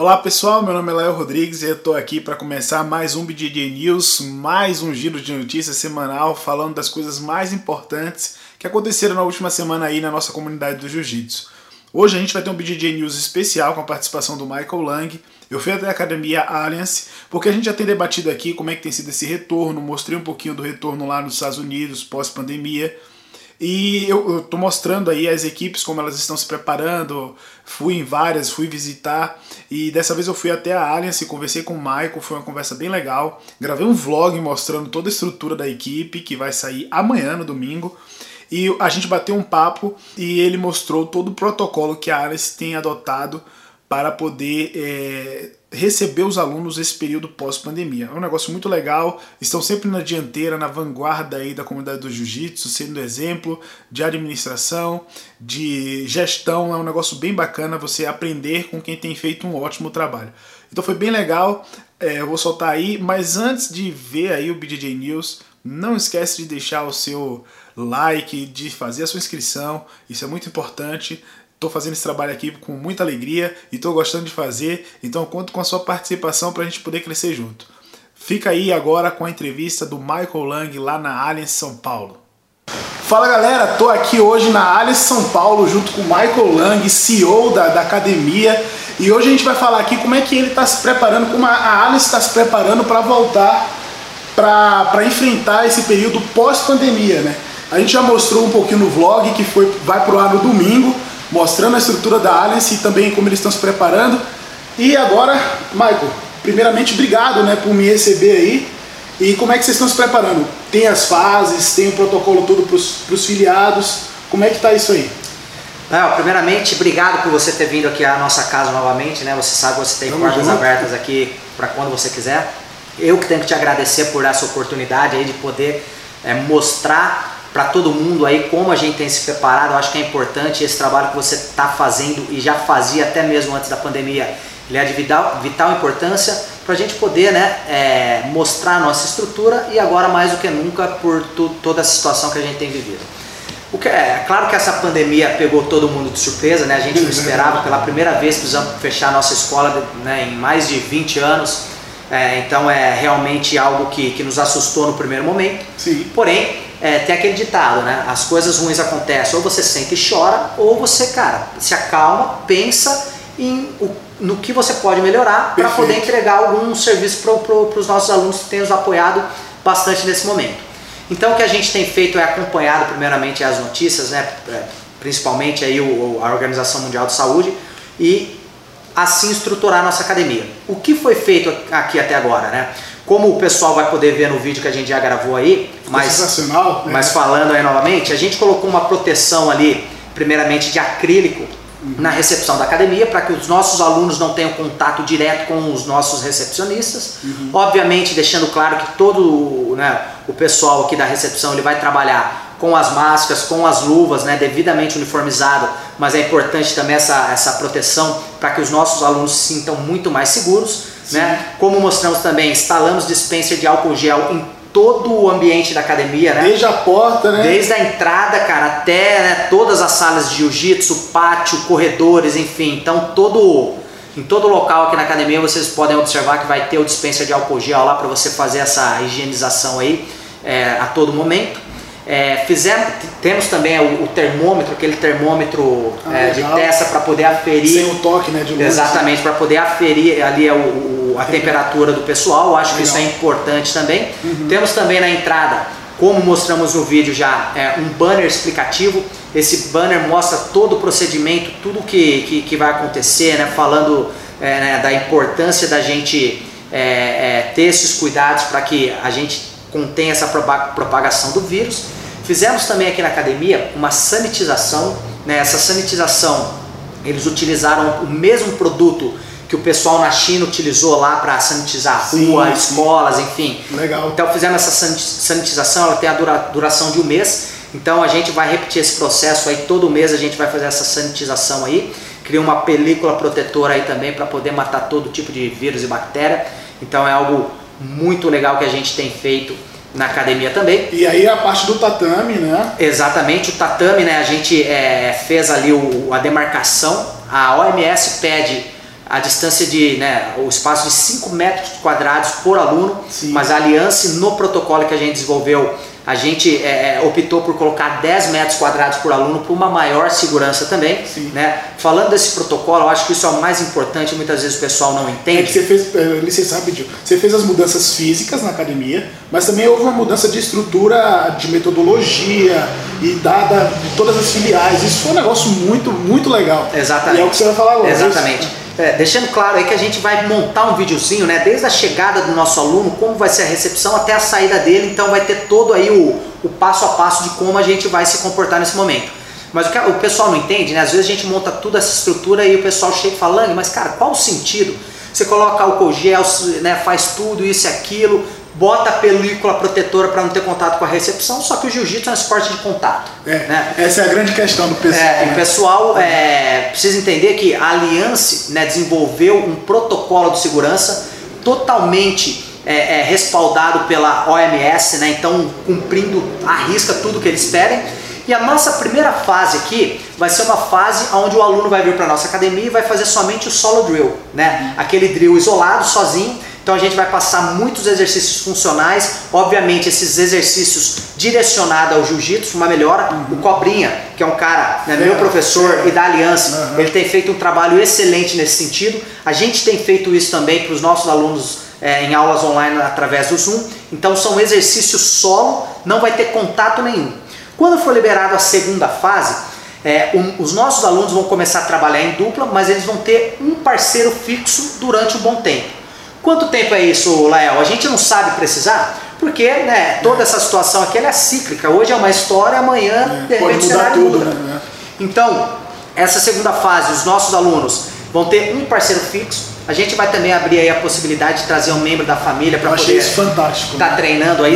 Olá pessoal, meu nome é Léo Rodrigues e eu estou aqui para começar mais um BDJ News, mais um giro de notícias semanal falando das coisas mais importantes que aconteceram na última semana aí na nossa comunidade do Jiu-Jitsu. Hoje a gente vai ter um BDJ News especial com a participação do Michael Lang. Eu fui até a academia Alliance, porque a gente já tem debatido aqui como é que tem sido esse retorno, mostrei um pouquinho do retorno lá nos Estados Unidos pós-pandemia. E eu, estou mostrando aí as equipes como elas estão se preparando. Fui em várias, fui visitar e dessa vez eu fui até a Allianz e conversei com o Michael. Foi uma conversa bem legal. Gravei um vlog mostrando toda a estrutura da equipe que vai sair amanhã no domingo. E a gente bateu um papo e ele mostrou todo o protocolo que a Allianz tem adotado para poder é, receber os alunos nesse período pós-pandemia. É um negócio muito legal, estão sempre na dianteira, na vanguarda aí da comunidade do jiu-jitsu, sendo exemplo de administração, de gestão, é um negócio bem bacana você aprender com quem tem feito um ótimo trabalho. Então foi bem legal, é, eu vou soltar aí, mas antes de ver aí o BJJ News, não esquece de deixar o seu like, de fazer a sua inscrição, isso é muito importante. Estou fazendo esse trabalho aqui com muita alegria e estou gostando de fazer, então conto com a sua participação para a gente poder crescer junto. Fica aí agora com a entrevista do Michael Lang lá na Allianz São Paulo. Fala galera, estou aqui hoje na Allianz São Paulo junto com o Michael Lang, CEO da, da academia, e hoje a gente vai falar aqui como é que ele está se preparando, como a, Allianz está se preparando para voltar para enfrentar esse período pós-pandemia, né? A gente já mostrou um pouquinho no vlog que foi, vai pro ar no domingo, mostrando a estrutura da Alliance e também como eles estão se preparando. E agora, Michael, primeiramente obrigado né, por me receber aí. E como é que vocês estão se preparando? Tem as fases, tem o protocolo todo para os filiados. Como é que está isso aí? Não, primeiramente, obrigado por você ter vindo aqui à nossa casa novamente, né? Você sabe que você tem Vamos portas junto. abertas aqui para quando você quiser. Eu que tenho que te agradecer por essa oportunidade aí de poder é, mostrar para todo mundo aí como a gente tem se preparado. Eu acho que é importante esse trabalho que você está fazendo e já fazia até mesmo antes da pandemia. Ele é de vital, vital importância para a gente poder né, é, mostrar a nossa estrutura e agora mais do que nunca por tu, toda a situação que a gente tem vivido. O que, é, é claro que essa pandemia pegou todo mundo de surpresa, né? a gente não esperava, pela primeira vez precisamos fechar a nossa escola né, em mais de 20 anos, é, então é realmente algo que, que nos assustou no primeiro momento. Sim. Porém, é, tem aquele ditado, né? As coisas ruins acontecem, ou você sente e chora, ou você, cara, se acalma, pensa em o, no que você pode melhorar para poder entregar algum serviço para pro, os nossos alunos que têm nos apoiado bastante nesse momento. Então o que a gente tem feito é acompanhado primeiramente as notícias, né? É, principalmente aí o, a Organização Mundial de Saúde e assim estruturar a nossa academia. O que foi feito aqui até agora, né? Como o pessoal vai poder ver no vídeo que a gente já gravou aí, mas, sensacional, né? mas falando aí novamente, a gente colocou uma proteção ali, primeiramente de acrílico, uhum. na recepção da academia, para que os nossos alunos não tenham contato direto com os nossos recepcionistas. Uhum. Obviamente, deixando claro que todo né, o pessoal aqui da recepção ele vai trabalhar com as máscaras, com as luvas, né, devidamente uniformizado, mas é importante também essa, essa proteção para que os nossos alunos se sintam muito mais seguros. Né? Como mostramos também, instalamos dispenser de álcool gel em todo o ambiente da academia, né? Desde a porta, né? Desde a entrada, cara, até né, todas as salas de jiu-jitsu, pátio, corredores, enfim. Então, todo em todo local aqui na academia vocês podem observar que vai ter o dispenser de álcool gel lá para você fazer essa higienização aí é, a todo momento. É, fizemos, temos também o, o, termômetro, aquele termômetro ah, é, de testa para poder aferir. Sem o toque, né? De luz. Exatamente, para poder aferir ali o, o, a temperatura do pessoal. Acho legal. que isso é importante também. Uhum. Temos também na entrada, como mostramos no vídeo já, é, um banner explicativo. Esse banner mostra todo o procedimento, tudo que, que, que vai acontecer, né? falando é, né, da importância da gente é, é, ter esses cuidados para que a gente contenha essa propagação do vírus. Fizemos também aqui na academia uma sanitização, né? essa sanitização eles utilizaram o mesmo produto que o pessoal na China utilizou lá para sanitizar sim, rua, sim. escolas, enfim. Legal. Então fizemos essa sanitização, ela tem a dura, duração de um mês. Então a gente vai repetir esse processo aí todo mês a gente vai fazer essa sanitização aí. Cria uma película protetora aí também para poder matar todo tipo de vírus e bactéria. Então é algo muito legal que a gente tem feito na academia também. E aí a parte do tatame, né? Exatamente, o tatame, né? A gente é, fez ali o, a demarcação. A OMS pede a distância de, né, o espaço de 5 metros quadrados por aluno, Sim. mas a aliança no protocolo que a gente desenvolveu a gente é, é optou por colocar 10 metros quadrados por aluno por uma maior segurança também. Né? Falando desse protocolo, eu acho que isso é o mais importante, muitas vezes o pessoal não entende. É que você fez, é, licença rapidinho, você fez as mudanças físicas na academia, mas também houve uma mudança de estrutura, de metodologia e dada de todas as filiais. Isso foi um negócio muito, muito legal. Exatamente. E é o que você vai falar agora. Exatamente. É, deixando claro aí que a gente vai montar um videozinho, né, desde a chegada do nosso aluno, como vai ser a recepção até a saída dele, então vai ter todo aí o, o passo a passo de como a gente vai se comportar nesse momento. Mas o que o pessoal não entende, né, às vezes a gente monta toda essa estrutura e o pessoal chega falando, mas cara, qual o sentido? Você coloca álcool gel, né, faz tudo isso e aquilo, bota a película protetora para não ter contato com a recepção, só que o jiu-jitsu é um esporte de contato. É, né? Essa é a grande questão do pessoal. É, né? O pessoal é, precisa entender que a Aliança né, desenvolveu um protocolo de segurança totalmente é, é, respaldado pela OMS, né, então cumprindo à risca tudo que eles pedem. E a nossa primeira fase aqui vai ser uma fase onde o aluno vai vir para a nossa academia e vai fazer somente o solo drill, né? Aquele drill isolado, sozinho, então a gente vai passar muitos exercícios funcionais, obviamente esses exercícios direcionados ao jiu-jitsu, uma melhora. Uhum. O Cobrinha, que é um cara, né, meu professor e da Aliança, uhum. ele tem feito um trabalho excelente nesse sentido. A gente tem feito isso também para os nossos alunos é, em aulas online através do Zoom. Então são exercícios solo, não vai ter contato nenhum. Quando for liberado a segunda fase, é, um, os nossos alunos vão começar a trabalhar em dupla, mas eles vão ter um parceiro fixo durante um bom tempo. Quanto tempo é isso, Lael? A gente não sabe precisar, porque né, toda essa situação aqui é cíclica. Hoje é uma história, amanhã é, de repente o cenário tudo, muda. Né? Então, essa segunda fase, os nossos alunos vão ter um parceiro fixo. A gente vai também abrir aí a possibilidade de trazer um membro da família para poder estar tá treinando aí,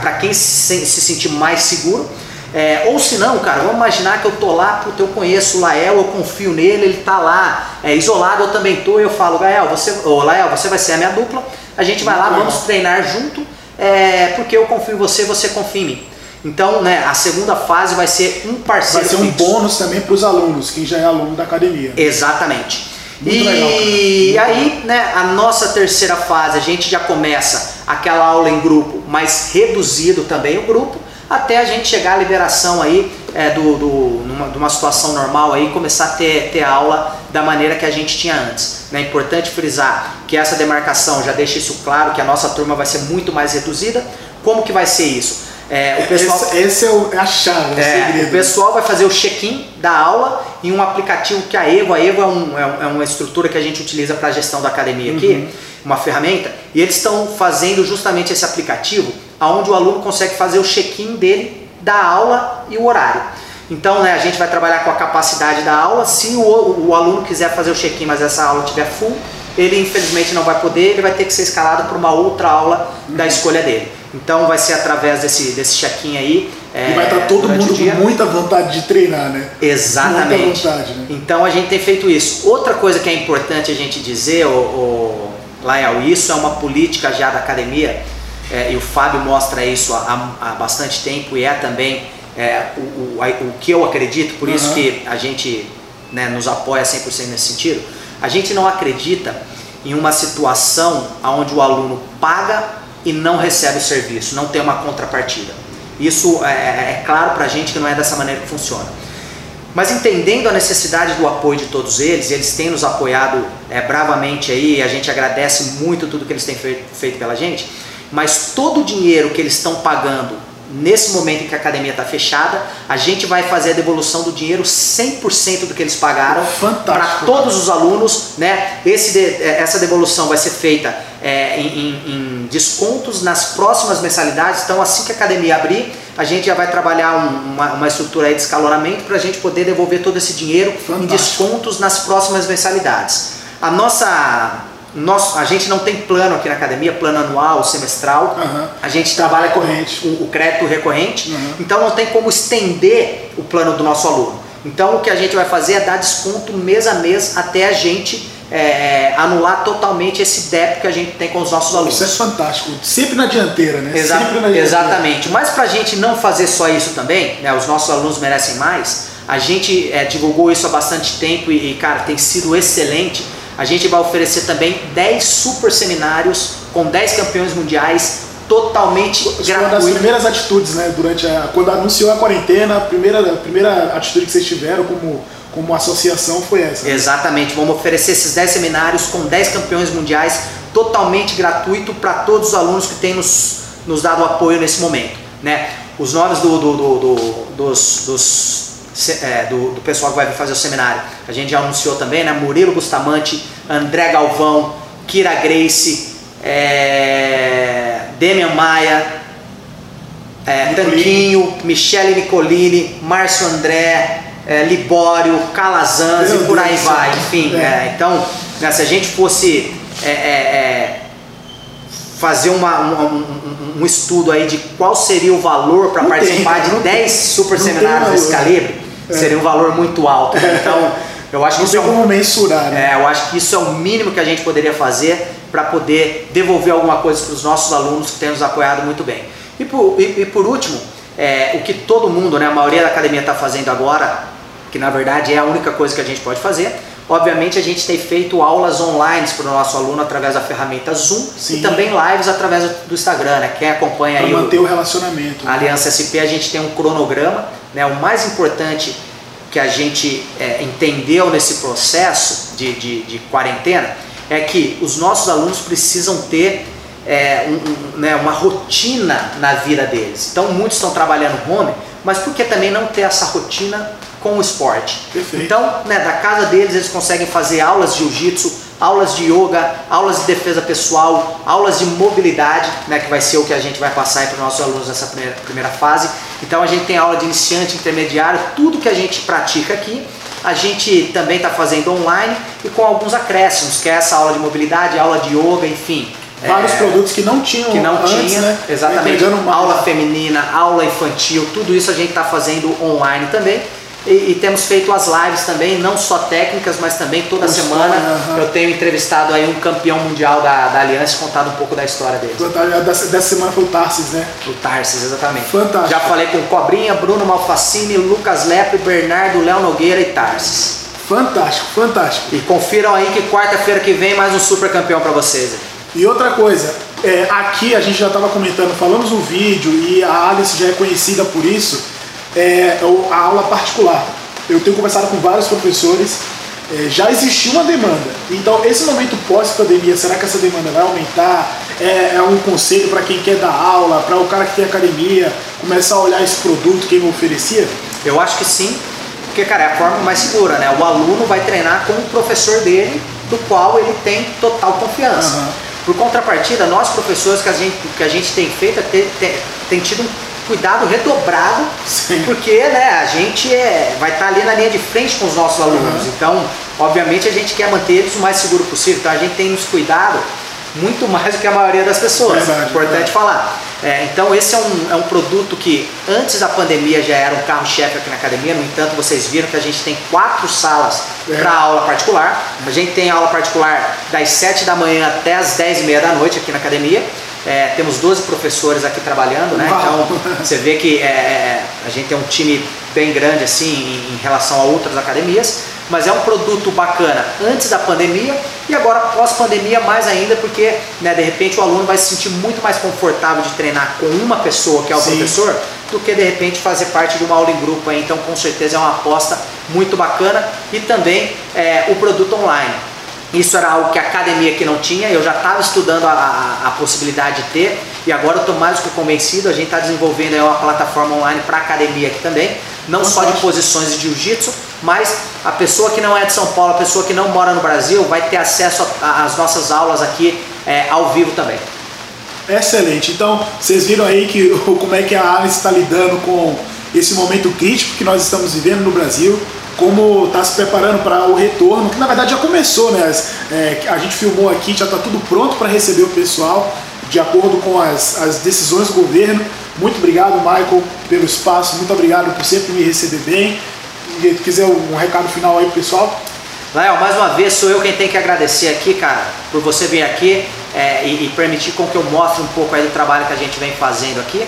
para quem se, se sentir mais seguro. É, ou se não, cara, vamos imaginar que eu tô lá, porque eu conheço o Lael, eu confio nele, ele tá lá é, isolado, eu também tô, eu falo, Lael, você, oh, Lael, você vai ser a minha dupla, a gente vai lá, vamos treinar junto, é, porque eu confio em você, você confia em mim. Então, né, a segunda fase vai ser um parceiro. Vai ser um fixo. bônus também para os alunos, quem já é aluno da academia. Exatamente. Muito e legal, aí, né, a nossa terceira fase, a gente já começa aquela aula em grupo, mas reduzido também o grupo, até a gente chegar à liberação aí é, do, do, numa, de uma situação normal aí, começar a ter, ter aula da maneira que a gente tinha antes. É importante frisar que essa demarcação já deixa isso claro, que a nossa turma vai ser muito mais reduzida. Como que vai ser isso? É, o pessoal, esse, esse é, o, é, a chave, é, o, o pessoal vai fazer o check-in da aula em um aplicativo que a Evo, a Evo é, um, é, é uma estrutura que a gente utiliza para a gestão da academia aqui, uhum. uma ferramenta, e eles estão fazendo justamente esse aplicativo onde o aluno consegue fazer o check-in dele da aula e o horário. Então, né, a gente vai trabalhar com a capacidade da aula. Se o, o aluno quiser fazer o check-in, mas essa aula estiver full, ele infelizmente não vai poder, ele vai ter que ser escalado para uma outra aula da escolha dele. Então, vai ser através desse, desse check-in aí. É, e vai estar todo mundo com muita vontade de treinar, né? Exatamente. Muita vontade, né? Então, a gente tem feito isso. Outra coisa que é importante a gente dizer, o, o Lael, isso é uma política já da academia é, e o Fábio mostra isso há, há bastante tempo e é também é, o, o, o, que eu acredito, por uhum. isso que a gente né, nos apoia 100% nesse sentido. A gente não acredita em uma situação onde o aluno paga e não recebe o serviço, não tem uma contrapartida. Isso é, é, é claro para a gente que não é dessa maneira que funciona. Mas entendendo a necessidade do apoio de todos eles, eles têm nos apoiado é, bravamente aí, a gente agradece muito tudo que eles têm feito, feito pela gente mas todo o dinheiro que eles estão pagando nesse momento em que a academia está fechada, a gente vai fazer a devolução do dinheiro 100% do que eles pagaram para todos os alunos. Né? Esse é, essa devolução vai ser feita é, em, em, descontos nas próximas mensalidades. Então, assim que a academia abrir, a gente já vai trabalhar um, uma, uma, estrutura de escalonamento para a gente poder devolver todo esse dinheiro Fantástico. em descontos nas próximas mensalidades. A nossa nós, a gente não tem plano aqui na academia, plano anual, semestral. Uhum. A gente trabalha com o, o crédito recorrente, uhum. então não tem como estender o plano do nosso aluno. Então o que a gente vai fazer é dar desconto mês a mês até a gente é, é anular totalmente esse débito que a gente tem com os nossos alunos. Isso é fantástico, sempre na dianteira, né? Exa sempre na dianteira. Exatamente. Mas para a gente não fazer só isso também, né, os nossos alunos merecem mais. A gente é, divulgou isso há bastante tempo e, e, cara, tem sido excelente A gente vai oferecer também 10 super seminários com 10 campeões mundiais totalmente gratuito. Uma das primeiras atitudes, né, durante a, quando anunciou a quarentena, a primeira, a primeira atitude que vocês tiveram como, como associação foi essa. Né? Exatamente, vamos oferecer esses 10 seminários com 10 campeões mundiais totalmente gratuito para todos os alunos que têm nos, nos dado apoio nesse momento. Né? Os nomes do, do, do, do dos, dos é, do, do, pessoal que vai fazer o seminário. A gente já anunciou também, né? Murilo Bustamante, André Galvão, Kira Grace, é, Demian Maia, é, Tanquinho, Michele Nicolini, Márcio André, é, Libório, Calazans Meu e por Deus aí vai. Enfim, é. é. então, né, se a gente fosse é, fazer uma, um, um, estudo aí de qual seria o valor para participar tem, de 10 super seminários desse calibre, é. Seria um valor muito alto. Né? Então, eu acho que isso é um, como mensurar. Né? É, eu acho que isso é o mínimo que a gente poderia fazer para poder devolver alguma coisa para os nossos alunos que têm nos apoiado muito bem. E por, e, e por último, é, o que todo mundo, né, a maioria da academia está fazendo agora, que na verdade é a única coisa que a gente pode fazer, Obviamente a gente tem feito aulas online para o nosso aluno através da ferramenta Zoom Sim. e também lives através do Instagram, né? Quem acompanha pra aí manter o, o relacionamento. A Aliança SP a gente tem um cronograma, né? O mais importante que a gente é, entendeu nesse processo de, de, de, quarentena é que os nossos alunos precisam ter é, um, um, né, uma rotina na vida deles. Então muitos estão trabalhando home, mas por que também não ter essa rotina com o esporte. Perfeito. Então, né, da casa deles eles conseguem fazer aulas de jiu-jitsu, aulas de yoga, aulas de defesa pessoal, aulas de mobilidade, né, que vai ser o que a gente vai passar para os nossos alunos nessa primeira, primeira fase. Então a gente tem aula de iniciante, intermediário, tudo que a gente pratica aqui, a gente também está fazendo online e com alguns acréscimos, que é essa aula de mobilidade, aula de yoga, enfim, vários é, produtos que não tinham que não antes, tinha, né? exatamente aula feminina aula infantil tudo isso a gente está fazendo online também e, e, temos feito as lives também, não só técnicas, mas também toda semana uhum. eu tenho entrevistado aí um campeão mundial da, da Aliança e contado um pouco da história dele. Dessa, dessa semana foi o Tarsis, né? O Tarsis, exatamente. Fantástico. Já falei com Cobrinha, Bruno Malfacini, Lucas Lepre, Bernardo, Léo Nogueira e Tarsis. Fantástico, fantástico. E confiram aí que quarta-feira que vem mais um super campeão para vocês. E outra coisa, é, aqui a gente já estava comentando, falamos no vídeo e a Alice já é conhecida por isso é, a aula particular. Eu tenho conversado com vários professores, é, já existiu uma demanda. Então, esse momento pós-pandemia, será que essa demanda vai aumentar? É, é um conselho para quem quer dar aula, para o cara que tem academia, começar a olhar esse produto que ele oferecia? Eu acho que sim, porque, cara, é a forma mais segura, né? O aluno vai treinar com o professor dele, do qual ele tem total confiança. Uhum. Por contrapartida, nós professores que a gente, que a gente tem feito, tem, tem, tem tido um cuidado redobrado, Sim. porque né, a gente é, vai estar tá ali na linha de frente com os nossos alunos. Uhum. Então, obviamente, a gente quer manter eles o mais seguro possível. Então, a gente tem nos cuidado muito mais do que a maioria das pessoas. Verdade, Importante verdade. falar. É, então, esse é um, é um produto que antes da pandemia já era um carro-chefe aqui na academia. No entanto, vocês viram que a gente tem quatro salas é. para aula particular. A gente tem aula particular das 7 da manhã até as 10 e meia da noite aqui na academia. É, temos 12 professores aqui trabalhando, né? Então você vê que é, é, a gente tem um time bem grande assim em, em, relação a outras academias, mas é um produto bacana antes da pandemia e agora pós-pandemia mais ainda, porque né, de repente o aluno vai se sentir muito mais confortável de treinar com uma pessoa, que é o Sim. professor, do que de repente fazer parte de uma aula em grupo. Aí. Então com certeza é uma aposta muito bacana e também é, o produto online. Isso era algo que a academia aqui não tinha, eu já estava estudando a, a, a, possibilidade de ter e agora eu estou mais do que convencido. A gente está desenvolvendo uma plataforma online para academia aqui também, não só de posições de jiu-jitsu, mas a pessoa que não é de São Paulo, a pessoa que não mora no Brasil, vai ter acesso às nossas aulas aqui é, ao vivo também. Excelente. Então, vocês viram aí que como é que a Alice está lidando com esse momento crítico que nós estamos vivendo no Brasil como está se preparando para o retorno, que na verdade já começou, né? É, a gente filmou aqui, já está tudo pronto para receber o pessoal, de acordo com as, as decisões do governo. Muito obrigado, Michael, pelo espaço, muito obrigado por sempre me receber bem. E quiser um recado final aí pessoal. Léo, mais uma vez sou eu quem tem que agradecer aqui, cara, por você vir aqui é, e, e, permitir com que eu mostre um pouco aí do trabalho que a gente vem fazendo aqui.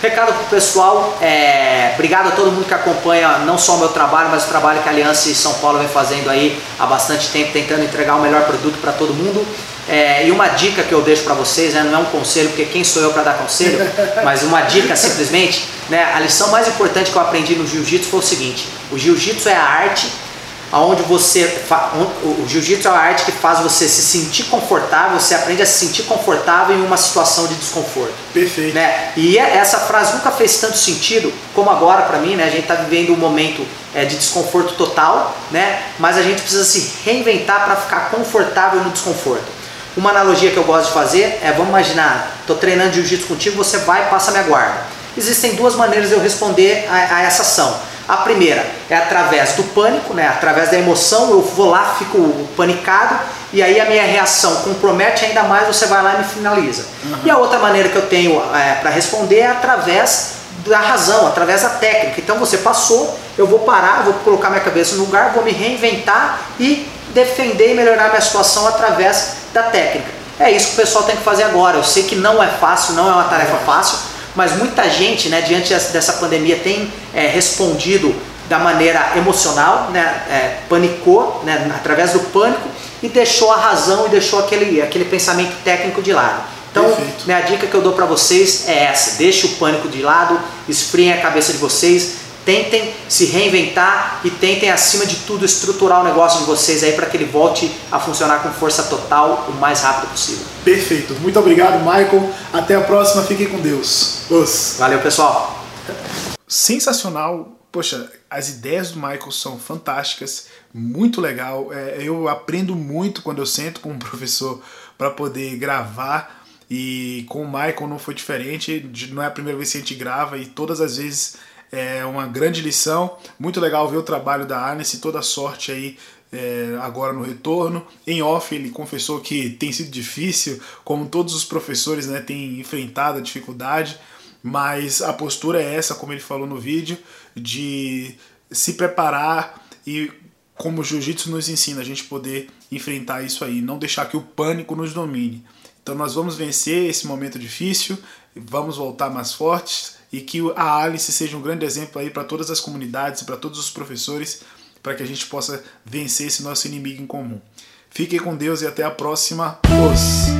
Recado pro pessoal, é, obrigado a todo mundo que acompanha não só o meu trabalho, mas o trabalho que a Aliança São Paulo vem fazendo aí há bastante tempo, tentando entregar o melhor produto para todo mundo. É, e uma dica que eu deixo para vocês, né, não é um conselho, porque quem sou eu para dar conselho, mas uma dica simplesmente, né, a lição mais importante que eu aprendi no jiu-jitsu foi o seguinte: o jiu-jitsu é a arte onde você o jiu-jitsu é a arte que faz você se sentir confortável, você aprende a se sentir confortável em uma situação de desconforto. Perfeito. Né? E é, essa frase nunca fez tanto sentido como agora para mim, né? A gente está vivendo um momento é, de desconforto total, né? Mas a gente precisa se reinventar para ficar confortável no desconforto. Uma analogia que eu gosto de fazer é, vamos imaginar, estou treinando jiu-jitsu contigo, você vai e passa minha guarda. Existem duas maneiras de eu responder a, a essa ação a primeira é através do pânico, né? através da emoção, eu vou lá, fico panicado e aí a minha reação compromete ainda mais, você vai lá e me finaliza. Uhum. E a outra maneira que eu tenho é, para responder é através da razão, através da técnica. Então você passou, eu vou parar, vou colocar minha cabeça no lugar, vou me reinventar e defender e melhorar minha situação através da técnica. É isso que o pessoal tem que fazer agora. Eu sei que não é fácil, não é uma tarefa fácil, mas muita gente, né, diante dessa pandemia, tem é, respondido da maneira emocional, né, é, panicou, né, através do pânico e deixou a razão e deixou aquele, aquele pensamento técnico de lado. Então, Perfeito. minha dica que eu dou para vocês é essa: deixe o pânico de lado, esfriem a cabeça de vocês, tentem se reinventar e tentem, acima de tudo, estruturar o negócio de vocês aí para que ele volte a funcionar com força total o mais rápido possível. Perfeito. Muito obrigado, Michael. Até a próxima. Fiquem com Deus. Os. Valeu, pessoal. Sensacional. Poxa, as ideias do Michael são fantásticas, muito legal. É, eu aprendo muito quando eu sento com um professor para poder gravar. E com o Michael não foi diferente, não é a primeira vez que a gente grava e todas as vezes é uma grande lição. Muito legal ver o trabalho da Arnes e toda a sorte aí é, agora no retorno. Em off, ele confessou que tem sido difícil, como todos os professores né, têm enfrentado a dificuldade, mas a postura é essa, como ele falou no vídeo, de se preparar e, como o jiu-jitsu nos ensina, a gente poder enfrentar isso aí, não deixar que o pânico nos domine. Então, nós vamos vencer esse momento difícil, vamos voltar mais fortes e que a Alice seja um grande exemplo aí para todas as comunidades e para todos os professores, para que a gente possa vencer esse nosso inimigo em comum. Fiquem com Deus e até a próxima. Os.